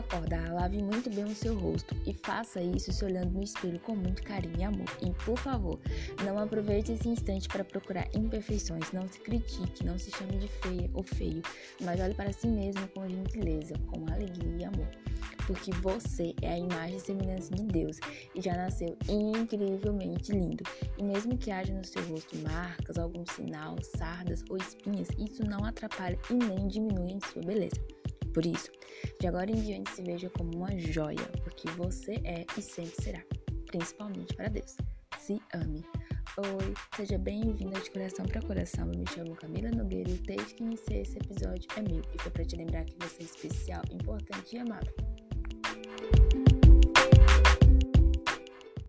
acordar, lave muito bem o seu rosto e faça isso se olhando no espelho com muito carinho e amor. E por favor, não aproveite esse instante para procurar imperfeições, não se critique, não se chame de feia ou feio, mas olhe para si mesmo com gentileza, com alegria e amor. Porque você é a imagem e semelhança de Deus e já nasceu incrivelmente lindo. E mesmo que haja no seu rosto marcas, algum sinal, sardas ou espinhas, isso não atrapalha e nem diminui em sua beleza. Por isso, de agora em diante se veja como uma joia, porque você é e sempre será, principalmente para Deus. Se ame. Oi, seja bem-vinda de coração para coração. Eu me chamo Camila Nogueira e texto que iniciei esse episódio é meu e foi para te lembrar que você é especial, importante e amável.